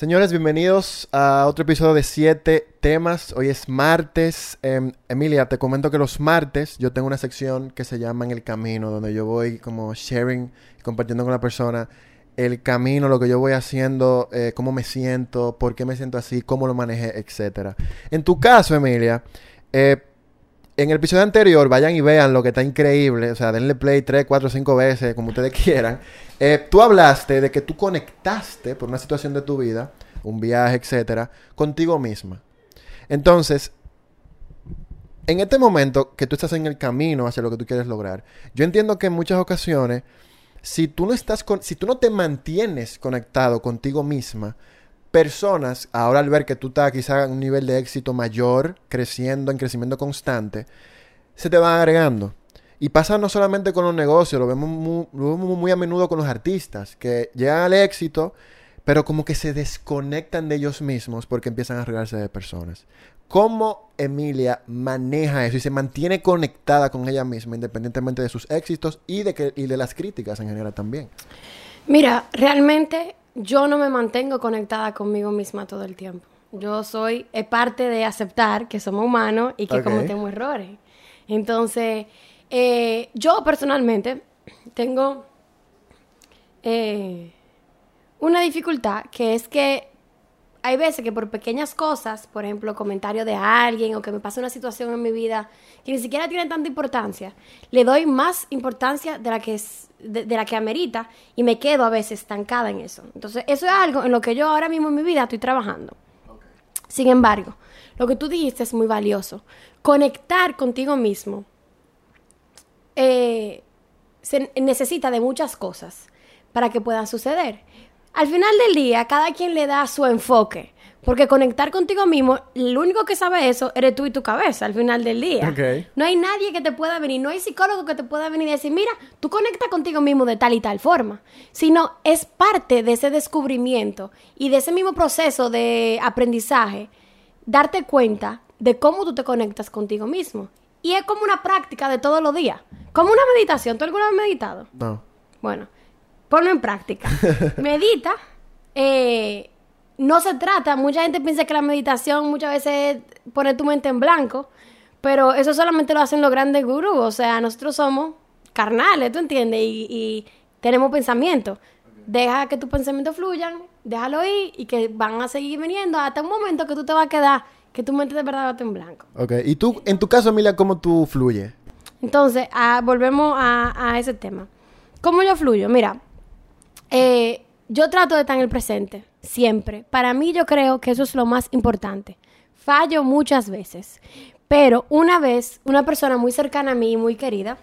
Señores, bienvenidos a otro episodio de Siete temas. Hoy es martes. Em, Emilia, te comento que los martes yo tengo una sección que se llama En el Camino, donde yo voy como sharing, compartiendo con la persona el camino, lo que yo voy haciendo, eh, cómo me siento, por qué me siento así, cómo lo manejé, etc. En tu caso, Emilia, eh, en el episodio anterior, vayan y vean lo que está increíble. O sea, denle play tres, cuatro, cinco veces, como ustedes quieran. Eh, tú hablaste de que tú conectaste por una situación de tu vida, un viaje, etcétera, contigo misma. Entonces, en este momento que tú estás en el camino hacia lo que tú quieres lograr, yo entiendo que en muchas ocasiones, si tú no estás con, si tú no te mantienes conectado contigo misma, personas, ahora al ver que tú estás quizá en un nivel de éxito mayor, creciendo, en crecimiento constante, se te van agregando. Y pasa no solamente con los negocios, lo vemos muy, a menudo con los artistas, que llegan al éxito, pero como que se desconectan de ellos mismos porque empiezan a agregarse de personas. ¿Cómo Emilia maneja eso y se mantiene conectada con ella misma, independientemente de sus éxitos y de, que, y de las críticas en general también? Mira, realmente yo no me mantengo conectada conmigo misma todo el tiempo. Yo soy, es parte de aceptar que somos humanos y que cometemos errores. Entonces, eh, yo personalmente tengo eh, una dificultad que es que hay veces que por pequeñas cosas, por ejemplo, comentario de alguien o que me pasa una situación en mi vida que ni siquiera tiene tanta importancia, le doy más importancia de la que es, de, la que amerita y me quedo a veces estancada en eso. Entonces, eso es algo en lo que yo ahora mismo en mi vida estoy trabajando. Sin embargo, lo que tú dijiste es muy valioso. Conectar contigo mismo eh, se necesita de muchas cosas para que puedan suceder. Al final del día, cada quien le da su enfoque. Porque conectar contigo mismo, el único que sabe eso eres tú y tu cabeza al final del día. No hay nadie que te pueda venir, no hay psicólogo que te pueda venir y decir, mira, tú conectas contigo mismo de tal y tal forma. Sino es parte de ese descubrimiento y de ese mismo proceso de aprendizaje, darte cuenta de cómo tú te conectas contigo mismo. Y es como una práctica de todos los días. Como una meditación. ¿Tú alguna vez has meditado? No. Bueno, ponlo en práctica. Medita. Eh, no se trata, mucha gente piensa que la meditación muchas veces es poner tu mente en blanco, pero eso solamente lo hacen los grandes gurús. O sea, nosotros somos carnales, ¿tú entiendes? Y, tenemos pensamientos. Deja que tus pensamientos fluyan, déjalo ir y que van a seguir viniendo hasta un momento que tú te vas a quedar, que tu mente de verdad va a estar en blanco. Ok, y tú, en tu caso, Emilia, ¿cómo tú fluyes? Entonces, ah, volvemos a, a ese tema. ¿Cómo yo fluyo? Mira, eh, yo trato de estar en el presente, siempre. Para mí yo creo que eso es lo más importante. Fallo muchas veces, pero una vez una persona muy cercana a mí, muy querida,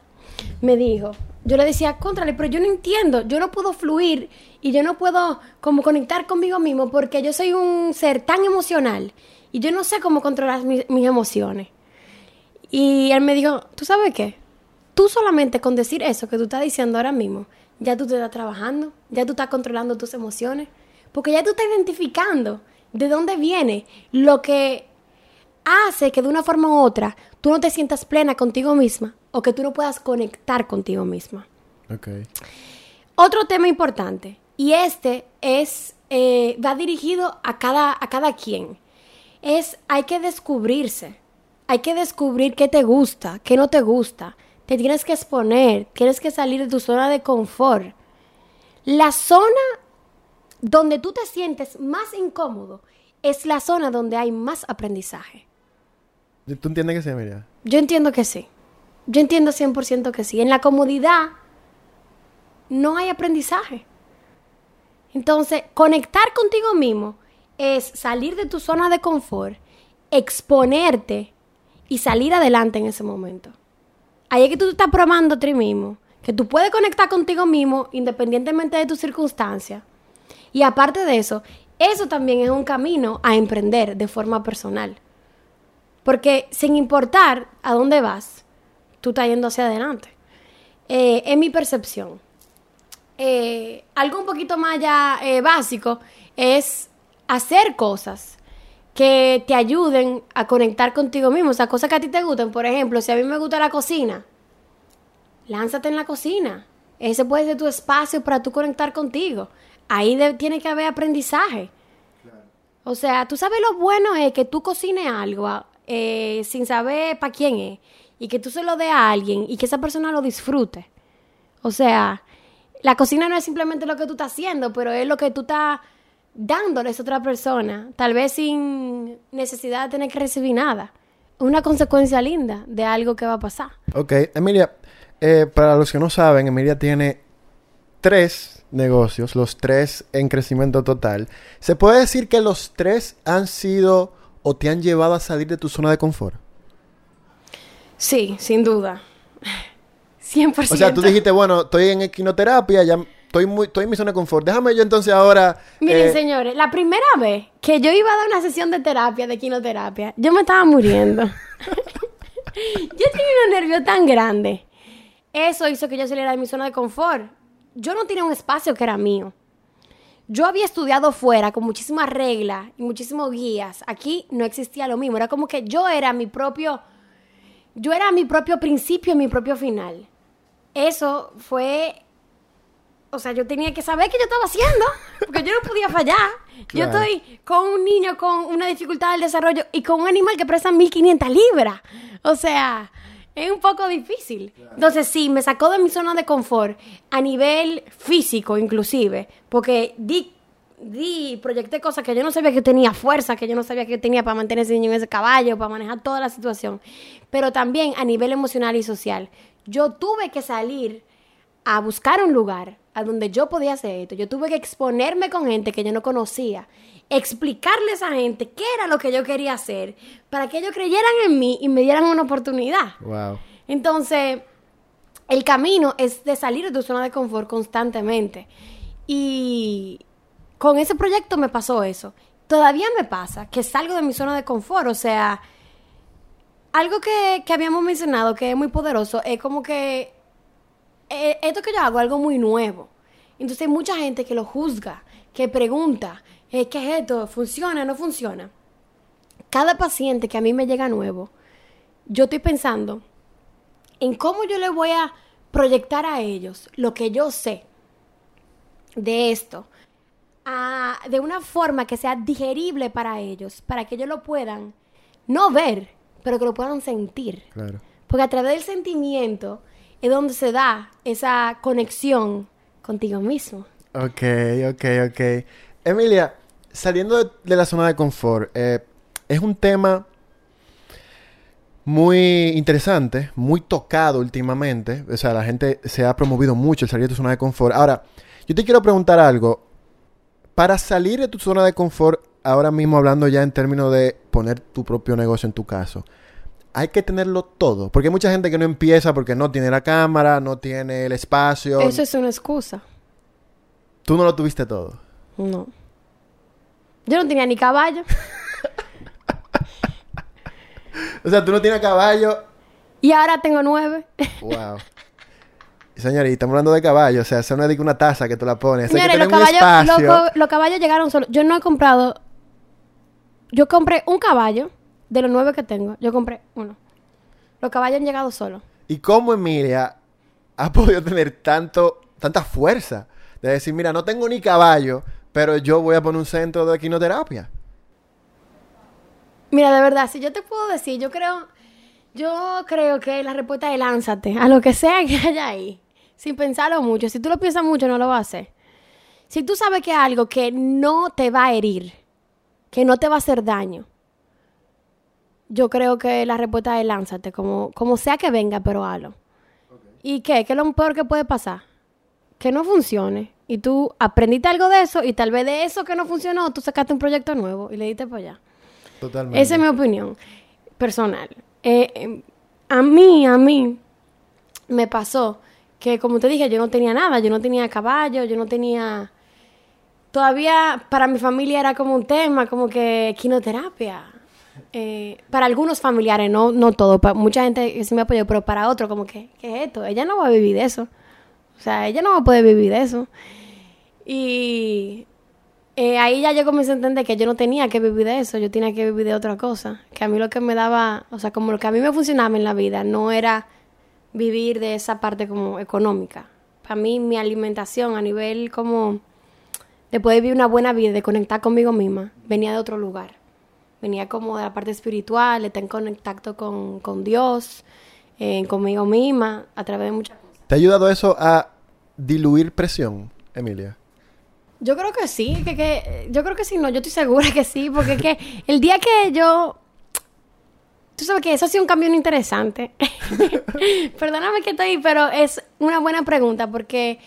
me dijo, yo le decía, contrale, pero yo no entiendo, yo no puedo fluir y yo no puedo como conectar conmigo mismo porque yo soy un ser tan emocional y yo no sé cómo controlar mis emociones. Y él me dijo, ¿tú sabes qué? Tú solamente con decir eso que tú estás diciendo ahora mismo, ya tú te estás trabajando, ya tú estás controlando tus emociones, porque ya tú estás identificando de dónde viene lo que hace que de una forma u otra tú no te sientas plena contigo misma o que tú no puedas conectar contigo misma. Okay. Otro tema importante, y este es, eh, va dirigido a cada, a cada quien, es hay que descubrirse, hay que descubrir qué te gusta, qué no te gusta, te tienes que exponer, tienes que salir de tu zona de confort. La zona donde tú te sientes más incómodo es la zona donde hay más aprendizaje. ¿Tú entiendes que sí, María? Yo entiendo que sí. Yo entiendo 100% que sí. En la comodidad no hay aprendizaje. Entonces, conectar contigo mismo es salir de tu zona de confort, exponerte y salir adelante en ese momento. Ahí es que tú estás probando a ti mismo, que tú puedes conectar contigo mismo independientemente de tus circunstancias. Y aparte de eso, eso también es un camino a emprender de forma personal. Porque sin importar a dónde vas, tú estás yendo hacia adelante. Eh, es mi percepción. Eh, algo un poquito más ya eh, básico es hacer cosas que te ayuden a conectar contigo mismo, o sea, cosas que a ti te gusten. Por ejemplo, si a mí me gusta la cocina, lánzate en la cocina. Ese puede ser tu espacio para tú conectar contigo. Ahí tiene que haber aprendizaje. O sea, tú sabes lo bueno es que tú cocines algo eh, sin saber para quién es y que tú se lo dé a alguien y que esa persona lo disfrute. O sea, la cocina no es simplemente lo que tú estás haciendo, pero es lo que tú estás dándoles a otra persona, tal vez sin necesidad de tener que recibir nada. Una consecuencia linda de algo que va a pasar. Ok, Emilia, eh, para los que no saben, Emilia tiene tres negocios, los tres en crecimiento total. ¿Se puede decir que los tres han sido o te han llevado a salir de tu zona de confort? Sí, sin duda. 100%. O sea, tú dijiste, bueno, estoy en equinoterapia, ya estoy, muy, estoy en mi zona de confort. Déjame yo entonces ahora... Miren, eh, señores, la primera vez que yo iba a dar una sesión de terapia, de quinoterapia, yo me estaba muriendo. yo tenía unos nervios tan grandes. Eso hizo que yo saliera de mi zona de confort. Yo no tenía un espacio que era mío. Yo había estudiado fuera con muchísimas reglas y muchísimos guías. Aquí no existía lo mismo. Era como que yo era mi propio... Yo era mi propio principio y mi propio final. Eso fue o sea, yo tenía que saber qué yo estaba haciendo, porque yo no podía fallar. Yo estoy con un niño con una dificultad del desarrollo y con un animal que pesa 1500 libras. O sea, es un poco difícil. Entonces, sí, me sacó de mi zona de confort a nivel físico, inclusive, porque di, di, proyecté cosas que yo no sabía que tenía fuerza, que yo no sabía que tenía para mantener ese niño en ese caballo, para manejar toda la situación. Pero también a nivel emocional y social. Yo tuve que salir a buscar un lugar a donde yo podía hacer esto. Yo tuve que exponerme con gente que yo no conocía, explicarle a esa gente qué era lo que yo quería hacer, para que ellos creyeran en mí y me dieran una oportunidad. Wow. Entonces, el camino es de salir de tu zona de confort constantemente. Y con ese proyecto me pasó eso. Todavía me pasa que salgo de mi zona de confort. O sea, algo que, que habíamos mencionado que es muy poderoso es como que eh, esto que yo hago es algo muy nuevo. Entonces hay mucha gente que lo juzga, que pregunta, eh, ¿qué es esto? ¿Funciona? ¿No funciona? Cada paciente que a mí me llega nuevo, yo estoy pensando en cómo yo le voy a proyectar a ellos lo que yo sé de esto, a- de una forma que sea digerible para ellos, para que ellos lo puedan no ver, pero que lo puedan sentir. Claro. Porque a través del sentimiento es donde se da esa conexión contigo mismo. Ok, ok, ok. Emilia, saliendo de, la zona de confort, eh, es un tema muy interesante, muy tocado últimamente. O sea, la gente se ha promovido mucho el salir de tu zona de confort. Ahora, yo te quiero preguntar algo. Para salir de tu zona de confort, ahora mismo hablando ya en términos de poner tu propio negocio en tu caso, hay que tenerlo todo. Porque hay mucha gente que no empieza porque no tiene la cámara, no tiene el espacio. Eso es una excusa. Tú no lo tuviste todo. No. Yo no tenía ni caballo. O sea, tú no tienes caballo. Y ahora tengo nueve. Wow. Señores, estamos hablando de caballo. O sea, eso no es una taza que tú la pones. Que Señores, los caballos, los caballos llegaron solos. Yo no he comprado. Yo compré un caballo de los nueve que tengo. Yo compré uno. Los caballos han llegado solos. ¿Y cómo Emilia ha podido tener tanto, tanta fuerza de decir, mira, no tengo ni caballo, pero yo voy a poner un centro de equinoterapia? Mira, de verdad, si yo te puedo decir, yo creo, yo creo que la respuesta es lánzate a lo que sea que haya ahí, sin pensarlo mucho. Si tú lo piensas mucho, no lo vas a hacer. Si tú sabes que es algo que no te va a herir, que no te va a hacer daño, yo creo que la respuesta es lánzate, como, como sea que venga, pero hazlo. ¿Y qué? ¿Qué es lo peor que puede pasar? Que no funcione. Y tú aprendiste algo de eso y tal vez de eso que no funcionó, tú sacaste un proyecto nuevo y le diste para allá. Totalmente. Esa es mi opinión personal. Eh, eh, a mí, a mí, me pasó que, como te dije, yo no tenía nada, yo no tenía caballo, yo no tenía... Todavía para mi familia era como un tema, como que quinoterapia. Eh, para algunos familiares, no, no todo, para mucha gente sí me apoyó, pero para otros como que, ¿qué es esto? Ella no va a vivir de eso. O sea, ella no va a poder vivir de eso. Y eh, ahí ya yo comencé a entender que yo no tenía que vivir de eso, yo tenía que vivir de otra cosa. Que a mí lo que me daba, o sea, como lo que a mí me funcionaba en la vida, no era vivir de esa parte como económica. Para mí mi alimentación a nivel como de poder vivir una buena vida, de conectar conmigo misma, venía de otro lugar. Venía como de la parte espiritual, estar en contacto con, con Dios, eh, conmigo misma, a través de muchas cosas. ¿Te ha ayudado eso a diluir presión, Emilia? Yo creo que sí, que, que yo creo que sí, no, yo estoy segura que sí, porque que el día que yo Tú sabes que eso ha sido un cambio interesante. Perdóname que estoy, pero es una buena pregunta porque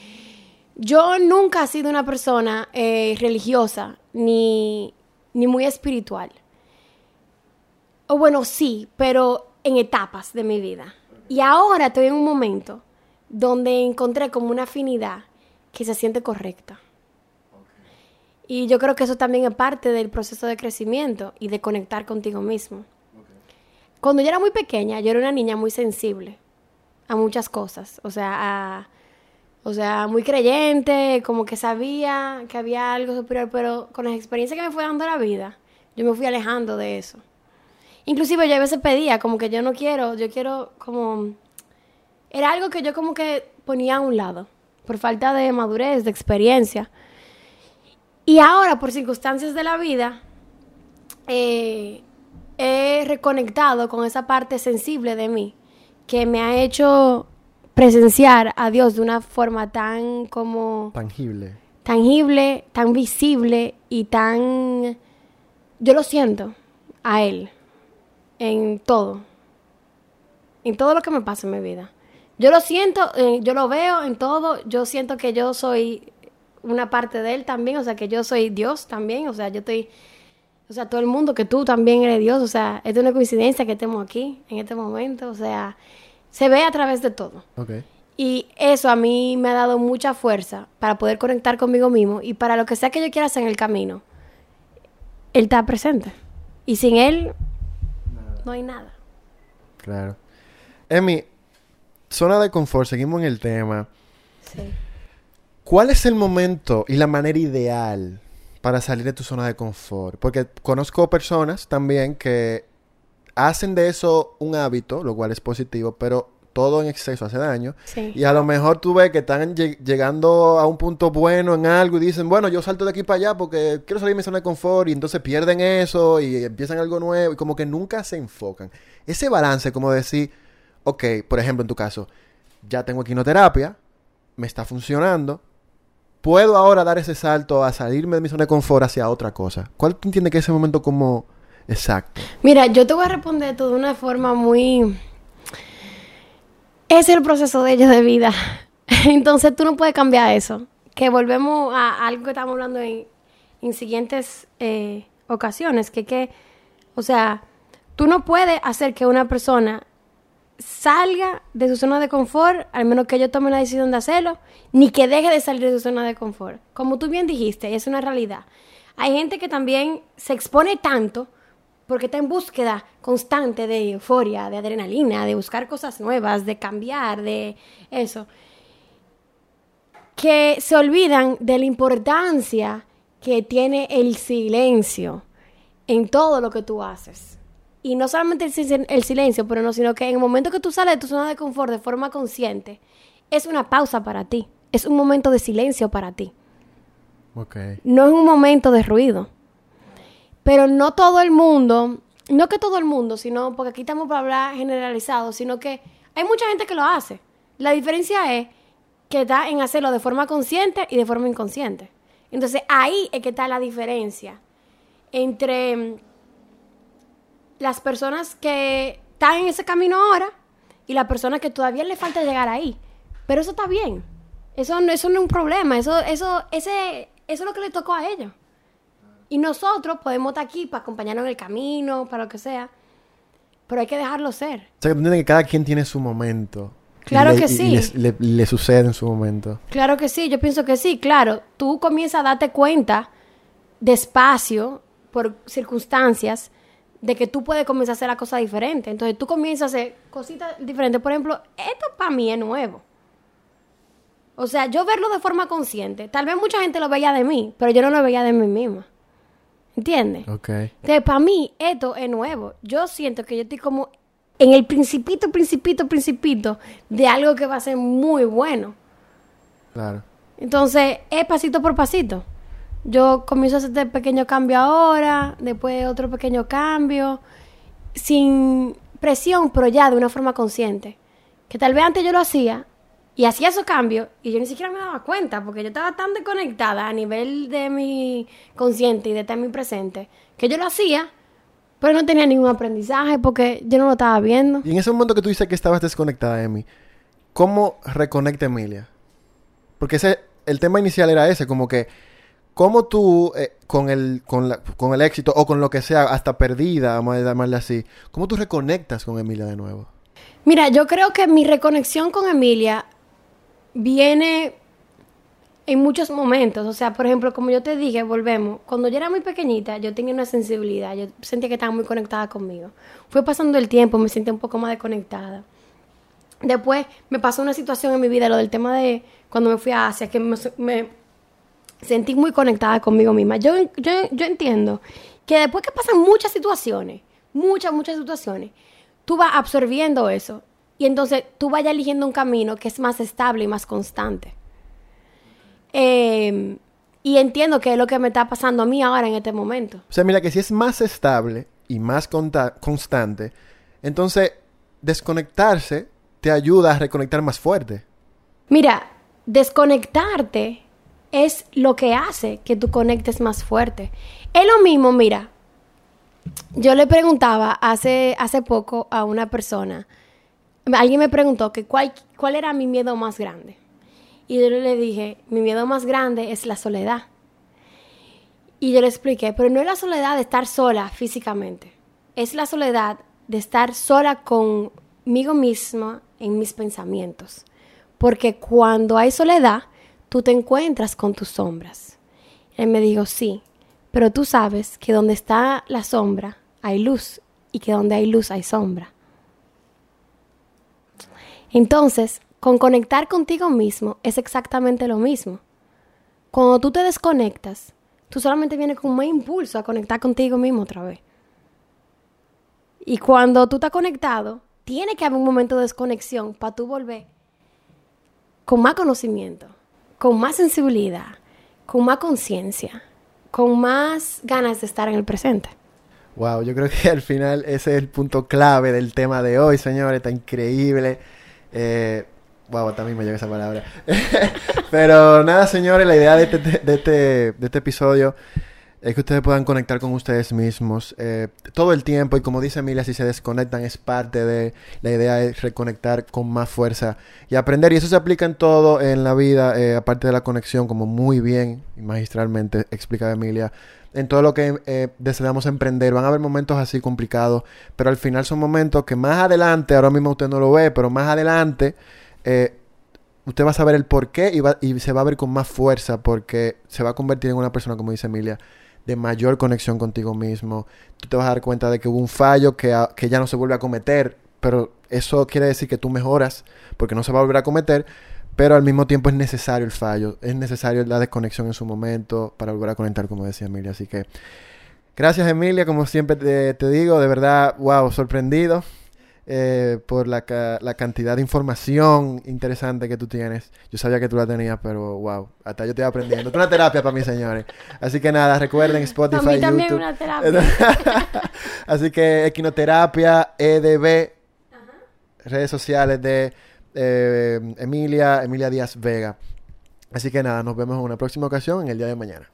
yo nunca he sido una persona eh, religiosa ni, ni muy espiritual. O bueno, sí, pero en etapas de mi vida. Y ahora estoy en un momento donde encontré como una afinidad que se siente correcta. Y yo creo que eso también es parte del proceso de crecimiento y de conectar contigo mismo. Cuando yo era muy pequeña, yo era una niña muy sensible a muchas cosas. O sea, a, o sea, muy creyente, como que sabía que había algo superior, pero con las experiencias que me fue dando la vida, yo me fui alejando de eso. Inclusive yo a veces pedía, como que yo no quiero, yo quiero como... Era algo que yo como que ponía a un lado, por falta de madurez, de experiencia. Y ahora, por circunstancias de la vida, eh, he reconectado con esa parte sensible de mí que me ha hecho presenciar a Dios de una forma tan como tangible tangible tan visible y tan yo lo siento a él en todo en todo lo que me pasa en mi vida yo lo siento eh, yo lo veo en todo yo siento que yo soy una parte de él también o sea que yo soy Dios también o sea yo estoy o sea, todo el mundo, que tú también eres Dios. O sea, es una coincidencia que estemos aquí en este momento. O sea, se ve a través de todo. Okay. Y eso a mí me ha dado mucha fuerza para poder conectar conmigo mismo y para lo que sea que yo quiera hacer en el camino. Él está presente. Y sin él, no hay nada. Claro. Emi, zona de confort, seguimos en el tema. Sí. ¿Cuál es el momento y la manera ideal para salir de tu zona de confort. Porque conozco personas también que hacen de eso un hábito, lo cual es positivo, pero todo en exceso hace daño. Sí. Y a lo mejor tú ves que están lleg- llegando a un punto bueno en algo y dicen, bueno, yo salto de aquí para allá porque quiero salir de mi zona de confort y entonces pierden eso y empiezan algo nuevo y como que nunca se enfocan. Ese balance, como decir, ok, por ejemplo, en tu caso, ya tengo quinoterapia, me está funcionando, puedo ahora dar ese salto a salirme de mi zona de confort hacia otra cosa. ¿Cuál tú entiendes que es ese momento como exacto? Mira, yo te voy a responder de una forma muy... Es el proceso de ellos de vida. Entonces tú no puedes cambiar eso. Que volvemos a algo que estamos hablando en, en siguientes eh, ocasiones. Que, que, o sea, tú no puedes hacer que una persona salga de su zona de confort, al menos que ellos tomen la decisión de hacerlo, ni que deje de salir de su zona de confort. Como tú bien dijiste, es una realidad. Hay gente que también se expone tanto porque está en búsqueda constante de euforia, de adrenalina, de buscar cosas nuevas, de cambiar, de eso, que se olvidan de la importancia que tiene el silencio en todo lo que tú haces. Y no solamente el, sil- el silencio, pero no, sino que en el momento que tú sales de tu zona de confort de forma consciente, es una pausa para ti, es un momento de silencio para ti Ok. no es un momento de ruido. Pero no todo el mundo, no que todo el mundo, sino porque aquí estamos para hablar generalizado, sino que hay mucha gente que lo hace. La diferencia es que está en hacerlo de forma consciente y de forma inconsciente. Entonces ahí es que está la diferencia entre las personas que están en ese camino ahora y las personas que todavía le falta llegar ahí. Pero eso está bien. Eso, eso no es un problema. Eso, eso, ese, eso es lo que le tocó a ellos. Y nosotros podemos estar aquí para acompañarnos en el camino, para lo que sea. Pero hay que dejarlo ser. O sea, que tú entiendes que cada quien tiene su momento. Claro le- que sí. Le, le sucede en su momento. Claro que sí, yo pienso que sí, claro. Tú comienzas a darte cuenta despacio, por circunstancias, de que tú puedes comenzar a hacer la cosa diferente. Entonces tú comienzas a hacer cositas diferentes. Por ejemplo, esto para mí es nuevo. O sea, yo verlo de forma consciente. Tal vez mucha gente lo veía de mí, pero yo no lo veía de mí misma. ¿Entiendes? Ok. Entonces, para mí, esto es nuevo. Yo siento que yo estoy como en el principito, principito, principito de algo que va a ser muy bueno. Claro. Entonces, es pasito por pasito. Yo comienzo a hacer este pequeño cambio ahora, después otro pequeño cambio, sin presión, pero ya de una forma consciente. Que tal vez antes yo lo hacía y hacía esos cambios y yo ni siquiera me daba cuenta porque yo estaba tan desconectada a nivel de mi consciente y de estar en mi presente que yo lo hacía, pero no tenía ningún aprendizaje porque yo no lo estaba viendo. Y en ese momento que tú dices que estabas desconectada, Emi, ¿cómo reconecta Emilia? Porque ese, el tema inicial era ese, como que, ¿cómo tú, eh, con, el, con, la- con el éxito o con lo que sea, hasta perdida, vamos a llamarle así, ¿cómo tú reconectas con Emilia de nuevo? Mira, yo creo que mi reconexión con Emilia viene en muchos momentos. O sea, por ejemplo, como yo te dije, volvemos. Cuando yo era muy pequeñita, yo tenía una sensibilidad. Yo sentía que estaba muy conectada conmigo. Fue pasando el tiempo, me sentí un poco más desconectada. Después me pasó una situación en mi vida, lo del tema de cuando me fui a Asia, que me, me sentí muy conectada conmigo misma. Yo, yo, yo entiendo que después que pasan muchas situaciones, muchas, muchas situaciones, tú vas absorbiendo eso y entonces tú vayas eligiendo un camino que es más estable y más constante. Eh, y entiendo que es lo que me está pasando a mí ahora en este momento. O sea, mira que si es más estable y más constante, entonces desconectarse te ayuda a reconectar más fuerte. Mira, desconectarte es lo que hace que tú conectes más fuerte. Es lo mismo, mira. Yo le preguntaba hace, hace poco a una persona, alguien me preguntó que cuál, cuál era mi miedo más grande. Y yo le dije, mi miedo más grande es la soledad. Y yo le expliqué, pero no es la soledad de estar sola físicamente, es la soledad de estar sola conmigo misma en mis pensamientos. Porque cuando hay soledad, tú te encuentras con tus sombras. Él me dijo, sí, pero tú sabes que donde está la sombra hay luz y que donde hay luz hay sombra. Entonces, con conectar contigo mismo es exactamente lo mismo. Cuando tú te desconectas, tú solamente vienes con más impulso a conectar contigo mismo otra vez. Y cuando tú estás conectado, tiene que haber un momento de desconexión para tú volver con más conocimiento, con más sensibilidad, con más conciencia, con más ganas de estar en el presente. Wow, yo creo que al final ese es el punto clave del tema de hoy, señores. Está increíble. Eh, wow, también me llega esa palabra. Pero nada, señores, la idea de este, de este, de este episodio es que ustedes puedan conectar con ustedes mismos eh, todo el tiempo. Y como dice Emilia, si se desconectan es parte de la idea de reconectar con más fuerza y aprender. Y eso se aplica en todo en la vida, eh, aparte de la conexión, como muy bien y magistralmente explica Emilia en todo lo que eh, deseamos emprender. Van a haber momentos así complicados, pero al final son momentos que más adelante, ahora mismo usted no lo ve, pero más adelante usted va a saber el por qué y, va- y se va a ver con más fuerza porque se va a convertir en una persona, como dice Emilia, de mayor conexión contigo mismo. Tú te vas a dar cuenta de que hubo un fallo que, que ya no se vuelve a cometer, pero eso quiere decir que tú mejoras porque no se va a volver a cometer. Pero al mismo tiempo es necesario el fallo, es necesario la desconexión en su momento para volver a conectar, como decía Emilia. Así que gracias Emilia, como siempre te digo, de verdad, wow, sorprendido eh, por la, ca- la cantidad de información interesante que tú tienes. Yo sabía que tú la tenías, pero wow, hasta yo estoy aprendiendo. Es una terapia para mí, señores. Así que nada, recuerden Spotify, Para mí también YouTube. una terapia. Así que Equinoterapia, EDB, redes sociales de eh, Emilia, Emilia Díaz Vega. Así que nada, nos vemos en una próxima ocasión en el día de mañana.